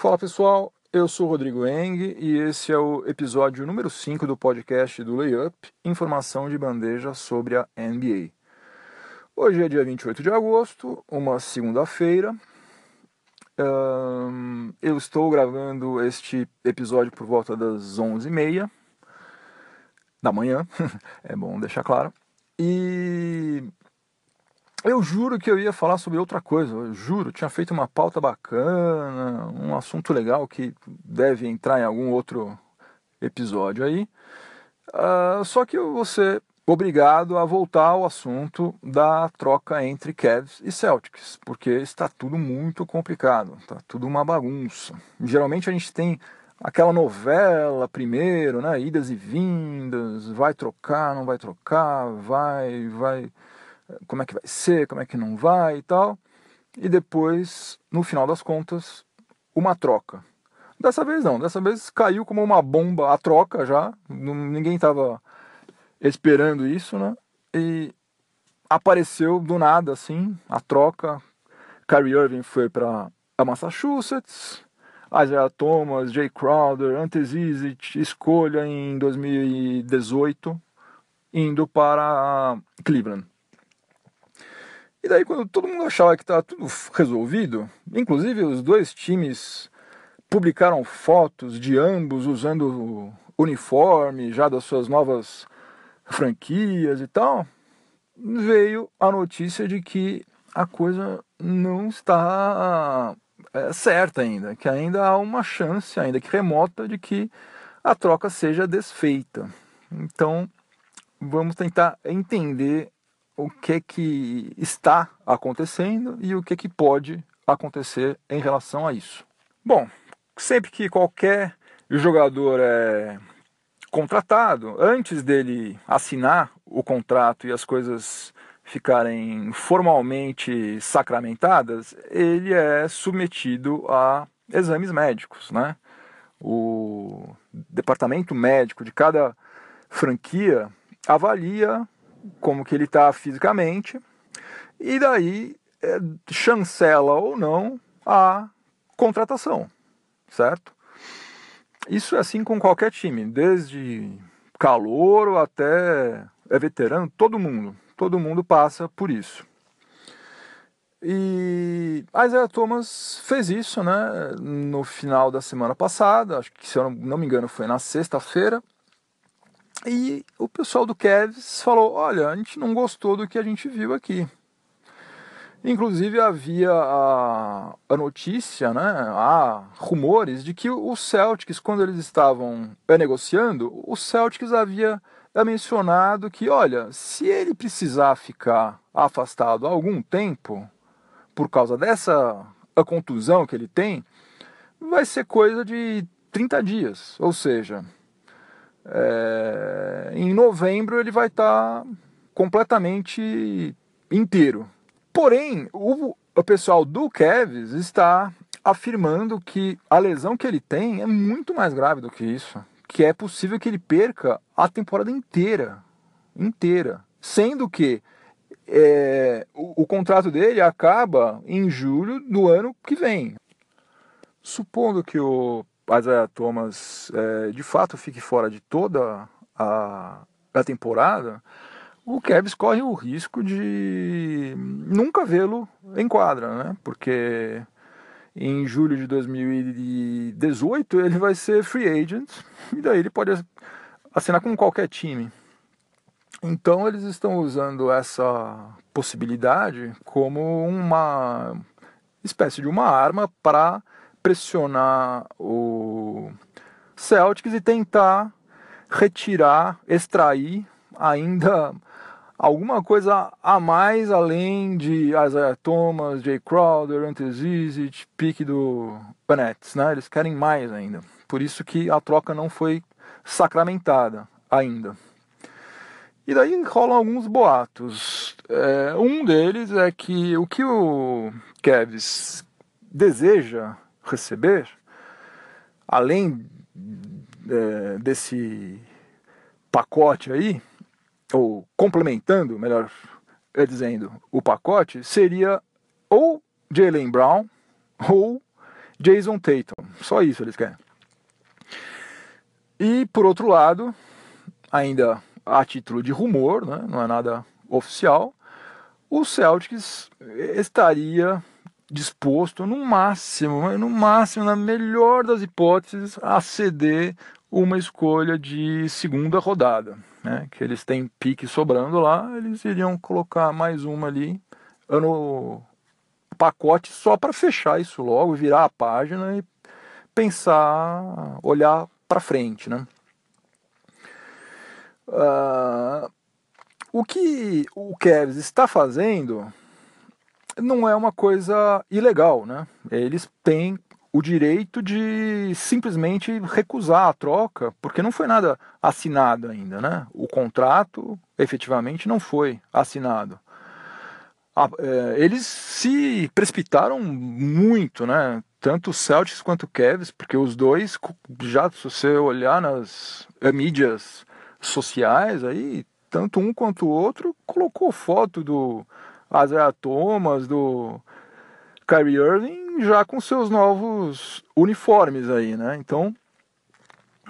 Fala pessoal, eu sou Rodrigo Eng e esse é o episódio número 5 do podcast do Layup, informação de bandeja sobre a NBA. Hoje é dia 28 de agosto, uma segunda-feira. Eu estou gravando este episódio por volta das 11h30 da manhã, é bom deixar claro. E eu juro que eu ia falar sobre outra coisa, eu juro, tinha feito uma pauta bacana, um assunto legal que deve entrar em algum outro episódio aí. Uh, só que eu vou ser obrigado a voltar ao assunto da troca entre Cavs e Celtics, porque está tudo muito complicado, está tudo uma bagunça. Geralmente a gente tem aquela novela primeiro, né, idas e vindas, vai trocar, não vai trocar, vai, vai como é que vai ser, como é que não vai e tal. E depois, no final das contas, uma troca. Dessa vez não, dessa vez caiu como uma bomba a troca já, ninguém estava esperando isso, né? E apareceu do nada assim a troca. Kyrie Irving foi para Massachusetts, Isaiah Thomas, Jay Crowder, Ante Zizic, escolha em 2018 indo para Cleveland. E daí, quando todo mundo achava que estava tudo resolvido, inclusive os dois times publicaram fotos de ambos usando uniforme já das suas novas franquias e tal, veio a notícia de que a coisa não está é, certa ainda, que ainda há uma chance, ainda que remota, de que a troca seja desfeita. Então, vamos tentar entender o que que está acontecendo e o que que pode acontecer em relação a isso. Bom, sempre que qualquer jogador é contratado, antes dele assinar o contrato e as coisas ficarem formalmente sacramentadas, ele é submetido a exames médicos, né? O departamento médico de cada franquia avalia como que ele está fisicamente, e daí é, chancela ou não a contratação, certo? Isso é assim com qualquer time, desde calouro até é veterano, todo mundo, todo mundo passa por isso. E Isaiah Thomas fez isso, né, no final da semana passada, acho que se eu não me engano foi na sexta-feira, e o pessoal do Cavs falou: olha, a gente não gostou do que a gente viu aqui. Inclusive havia a, a notícia, né, há rumores de que o Celtics, quando eles estavam negociando, o Celtics havia mencionado que, olha, se ele precisar ficar afastado algum tempo, por causa dessa a contusão que ele tem, vai ser coisa de 30 dias. Ou seja, é, em novembro ele vai estar tá completamente inteiro. Porém, o, o pessoal do Kevs está afirmando que a lesão que ele tem é muito mais grave do que isso, que é possível que ele perca a temporada inteira, inteira, sendo que é, o, o contrato dele acaba em julho do ano que vem. Supondo que o Isaiah Thomas é, de fato fique fora de toda a, a temporada, o Cavs corre o risco de nunca vê-lo em quadra, né? Porque em julho de 2018 ele vai ser free agent e daí ele pode assinar com qualquer time. Então eles estão usando essa possibilidade como uma espécie de uma arma para pressionar o Celtics e tentar retirar, extrair ainda alguma coisa a mais além de Isaiah Thomas, Jay Crowder, Ante Zizic, pique do Nets, né? Eles querem mais ainda. Por isso que a troca não foi sacramentada ainda. E daí rolam alguns boatos. É, um deles é que o que o Kevs deseja receber, além é, desse pacote aí, ou complementando, melhor dizendo, o pacote, seria ou Jalen Brown ou Jason Tatum. Só isso eles querem. E por outro lado, ainda a título de rumor, né, não é nada oficial, o Celtics estaria disposto, no máximo, no máximo, na melhor das hipóteses, a ceder uma escolha de segunda rodada. Né? Que eles têm pique sobrando lá, eles iriam colocar mais uma ali no pacote só para fechar isso logo, virar a página e pensar, olhar para frente. Né? Uh, o que o Kevs está fazendo não é uma coisa ilegal, né? Eles têm o direito de simplesmente recusar a troca, porque não foi nada assinado ainda, né? O contrato efetivamente não foi assinado. É, eles se precipitaram muito, né? Tanto o Celtics quanto o Cavs, porque os dois, já se você olhar nas mídias sociais, aí tanto um quanto o outro colocou foto do Isaiah Thomas, do Kyrie Irving, já com seus novos uniformes aí, né? Então,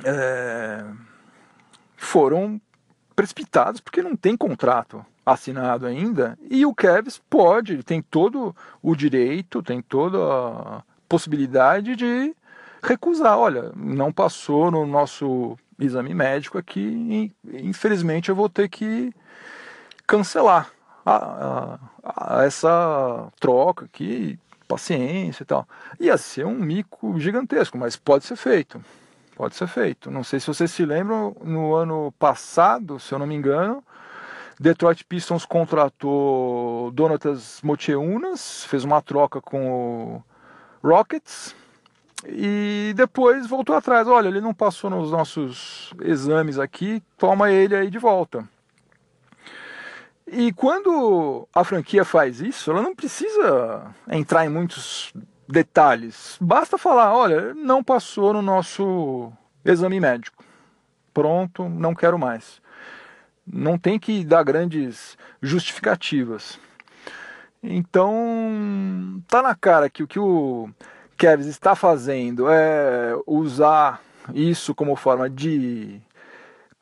é, foram precipitados porque não tem contrato assinado ainda e o Kevs pode, tem todo o direito, tem toda a possibilidade de recusar. Olha, não passou no nosso exame médico aqui, infelizmente eu vou ter que cancelar a, a, a essa troca aqui, paciência e tal. Ia ser um mico gigantesco, mas pode ser feito. Pode ser feito. Não sei se vocês se lembram, no ano passado, se eu não me engano, Detroit Pistons contratou Donatas Mocheunas, fez uma troca com o Rockets e depois voltou atrás. Olha, ele não passou nos nossos exames aqui, toma ele aí de volta. E quando a franquia faz isso, ela não precisa entrar em muitos detalhes. Basta falar, olha, não passou no nosso exame médico. Pronto, não quero mais. Não tem que dar grandes justificativas. Então, tá na cara que o que o Kevs está fazendo é usar isso como forma de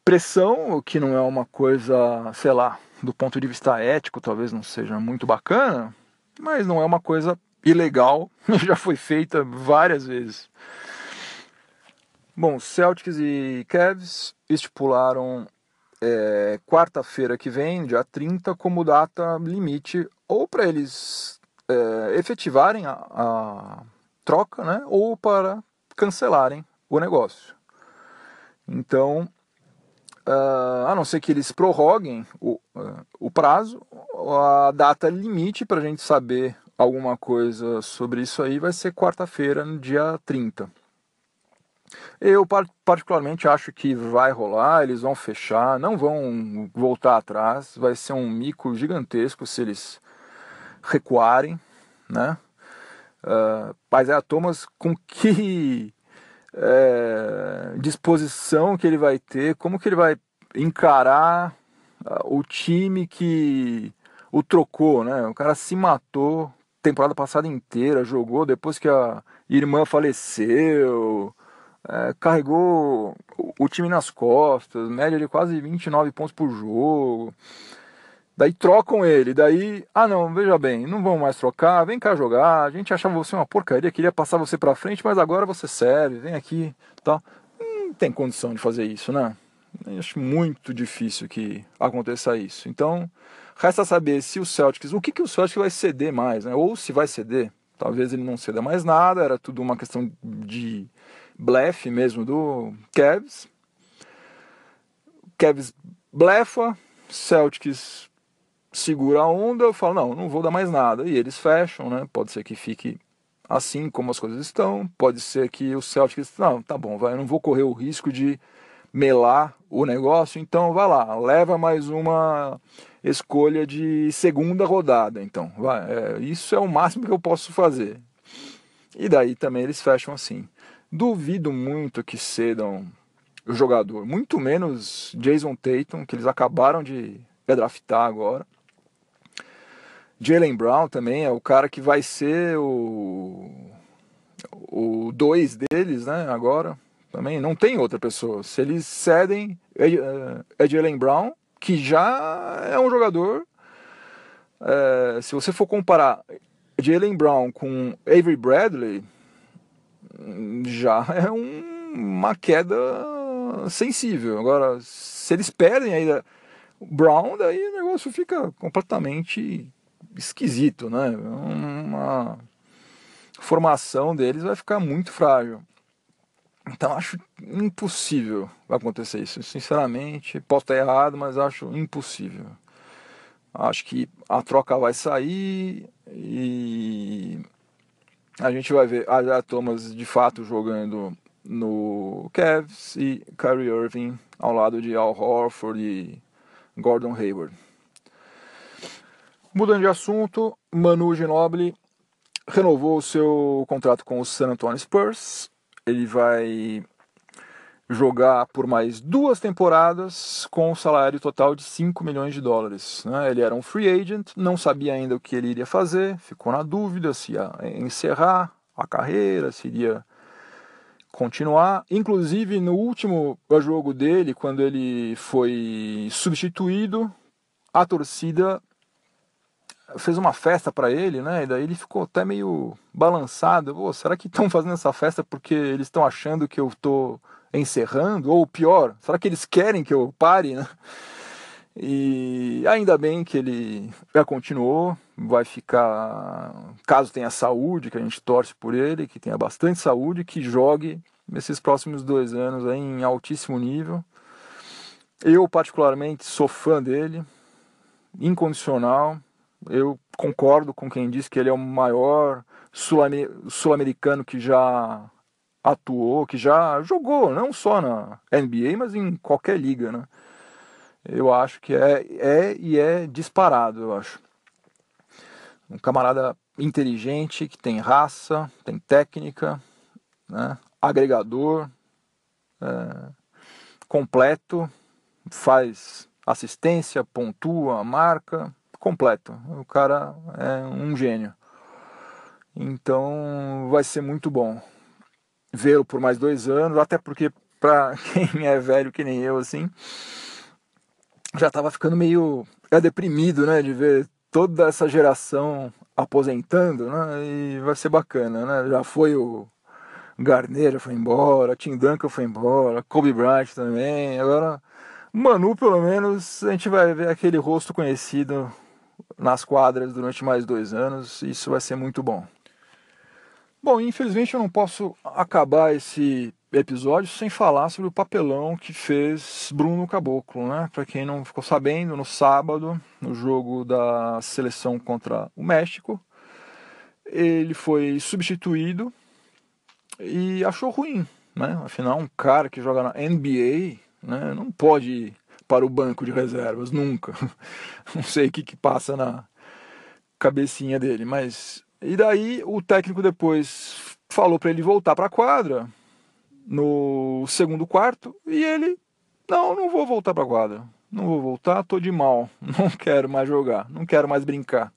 pressão, o que não é uma coisa, sei lá, do ponto de vista ético, talvez não seja muito bacana, mas não é uma coisa ilegal, já foi feita várias vezes. Bom, Celtics e Cavs estipularam é, quarta-feira que vem, dia 30, como data limite, ou para eles é, efetivarem a, a troca, né, ou para cancelarem o negócio. Então, uh, a não ser que eles prorroguem o, uh, o prazo, a data limite para a gente saber alguma coisa sobre isso aí vai ser quarta-feira, no dia 30. Eu particularmente acho que vai rolar, eles vão fechar, não vão voltar atrás, vai ser um mico gigantesco se eles recuarem, né? Uh, mas é a Thomas com que é, disposição que ele vai ter, como que ele vai encarar o time que o trocou, né? O cara se matou temporada passada inteira, jogou depois que a irmã faleceu, é, carregou o time nas costas, média de quase 29 pontos por jogo. Daí trocam ele, daí, ah não, veja bem, não vão mais trocar, vem cá jogar, a gente achava você uma porcaria, queria passar você pra frente, mas agora você serve, vem aqui, tal. Não tem condição de fazer isso, né? Eu acho muito difícil que aconteça isso. Então, resta saber se o Celtics, o que, que o Celtics vai ceder mais, né? Ou se vai ceder. Talvez ele não ceda mais nada, era tudo uma questão de blefe mesmo do Cavs. Cavs blefa, Celtics segura a onda, eu falo, não, não vou dar mais nada. E eles fecham, né? Pode ser que fique assim como as coisas estão, pode ser que o Celtics, não, tá bom, vai, eu não vou correr o risco de melar o negócio, então vai lá, leva mais uma escolha de segunda rodada, então, vai, é, isso é o máximo que eu posso fazer. E daí também eles fecham assim. Duvido muito que cedam o jogador, muito menos Jason Tatum, que eles acabaram de draftar agora. Jalen Brown também é o cara que vai ser o o dois deles, né, agora, também não tem outra pessoa. Se eles cedem Ed, uh, Ed Brown, que já é um jogador, é, se você for comparar Jalen Brown com Avery Bradley, já é um, uma queda sensível. Agora, se eles perdem ainda Brown, daí o negócio fica completamente esquisito, né? Uma formação deles vai ficar muito frágil. Então acho impossível acontecer isso. Sinceramente, posso estar errado, mas acho impossível. Acho que a troca vai sair e a gente vai ver a Thomas de fato jogando no Cavs e Kyrie Irving ao lado de Al Horford e Gordon Hayward. Mudando de assunto, Manu Ginobili renovou o seu contrato com o San Antonio Spurs. Ele vai jogar por mais duas temporadas com um salário total de 5 milhões de dólares. Né? Ele era um free agent, não sabia ainda o que ele iria fazer, ficou na dúvida se ia encerrar a carreira, se iria continuar. Inclusive, no último jogo dele, quando ele foi substituído, a torcida fez uma festa para ele, né? E daí ele ficou até meio balançado. Pô, será que estão fazendo essa festa porque eles estão achando que eu tô encerrando? Ou pior, será que eles querem que eu pare, né? E ainda bem que ele já continuou, vai ficar, caso tenha saúde, que a gente torce por ele, que tenha bastante saúde, que jogue nesses próximos dois anos em altíssimo nível. Eu, particularmente, sou fã dele, incondicional. Eu concordo com quem diz que ele é o maior sul-americano que já atuou, que já jogou, não só na NBA, mas em qualquer liga, né? Eu acho que é, é e é disparado, eu acho. Um camarada inteligente, que tem raça, tem técnica, né? agregador, é, completo, faz assistência, pontua, marca, completo. O cara é um gênio. Então vai ser muito bom vê-lo por mais dois anos, até porque para quem é velho que nem eu assim, já estava ficando meio é deprimido, né, de ver toda essa geração aposentando, né, e vai ser bacana, né, já foi o Garner já foi embora, Tim Duncan foi embora, Kobe Bryant também, agora Manu pelo menos a gente vai ver aquele rosto conhecido nas quadras durante mais dois anos, isso vai ser muito bom. Bom, infelizmente eu não posso acabar esse episódio sem falar sobre o papelão que fez Bruno Caboclo, né? Para quem não ficou sabendo, no sábado, no jogo da seleção contra o México, ele foi substituído e achou ruim, né? Afinal, um cara que joga na NBA, né, não pode para o banco de reservas nunca. não sei o que que passa na cabecinha dele, mas e daí o técnico depois falou para ele voltar para a quadra no segundo quarto e ele não, não vou voltar para a quadra. Não vou voltar, tô de mal. Não quero mais jogar, não quero mais brincar.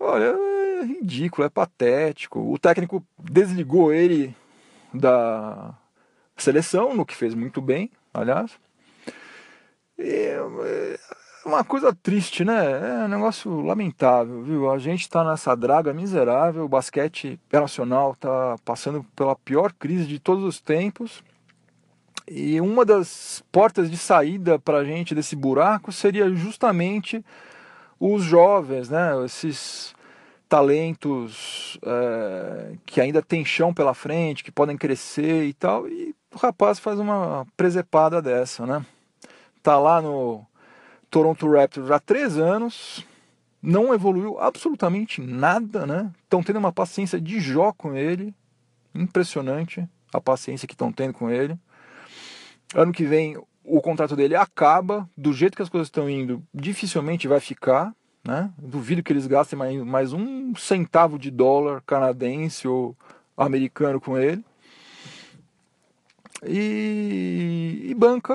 Olha, é ridículo, é patético. O técnico desligou ele da seleção, no que fez muito bem, aliás. E, é, uma coisa triste, né? É um negócio lamentável, viu? A gente está nessa draga miserável, o basquete nacional está passando pela pior crise de todos os tempos. E uma das portas de saída para a gente desse buraco seria justamente os jovens, né? Esses talentos é, que ainda tem chão pela frente, que podem crescer e tal. E o rapaz faz uma presepada dessa, né? Tá lá no Toronto Raptors há três anos, não evoluiu absolutamente nada, né? Estão tendo uma paciência de jó com ele, impressionante a paciência que estão tendo com ele. Ano que vem o contrato dele acaba, do jeito que as coisas estão indo, dificilmente vai ficar, né? Duvido que eles gastem mais, mais um centavo de dólar canadense ou americano com ele e, e banca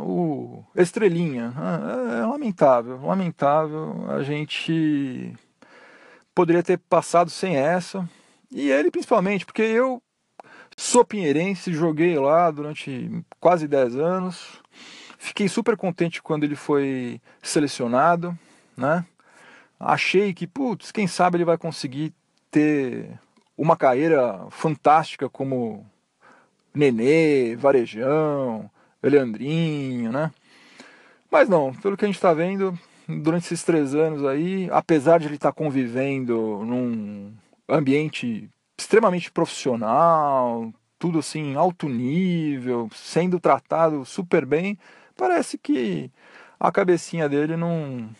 o Estrelinha. É, é lamentável, lamentável. A gente poderia ter passado sem essa. E ele principalmente, porque eu sou pinheirense, joguei lá durante quase 10 anos. Fiquei super contente quando ele foi selecionado, né? Achei que, putz, quem sabe ele vai conseguir ter uma carreira fantástica como Nenê, Varejão, Leandrinho, né? Mas não, pelo que a gente está vendo, durante esses três anos aí, apesar de ele estar tá convivendo num ambiente extremamente profissional, tudo assim, alto nível, sendo tratado super bem, parece que a cabecinha dele não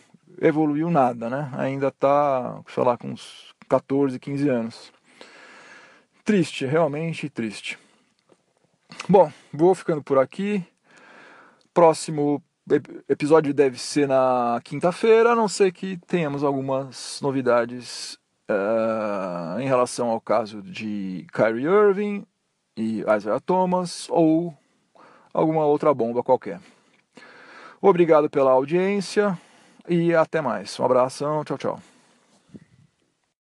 evoluiu nada, né? Ainda está, sei lá, com uns 14, 15 anos. Triste, realmente triste. Bom, vou ficando por aqui. Próximo episódio deve ser na quinta-feira, a não ser que tenhamos algumas novidades uh, em relação ao caso de Kyrie Irving e Isaiah Thomas ou alguma outra bomba qualquer. Obrigado pela audiência e até mais. Um abração, tchau, tchau.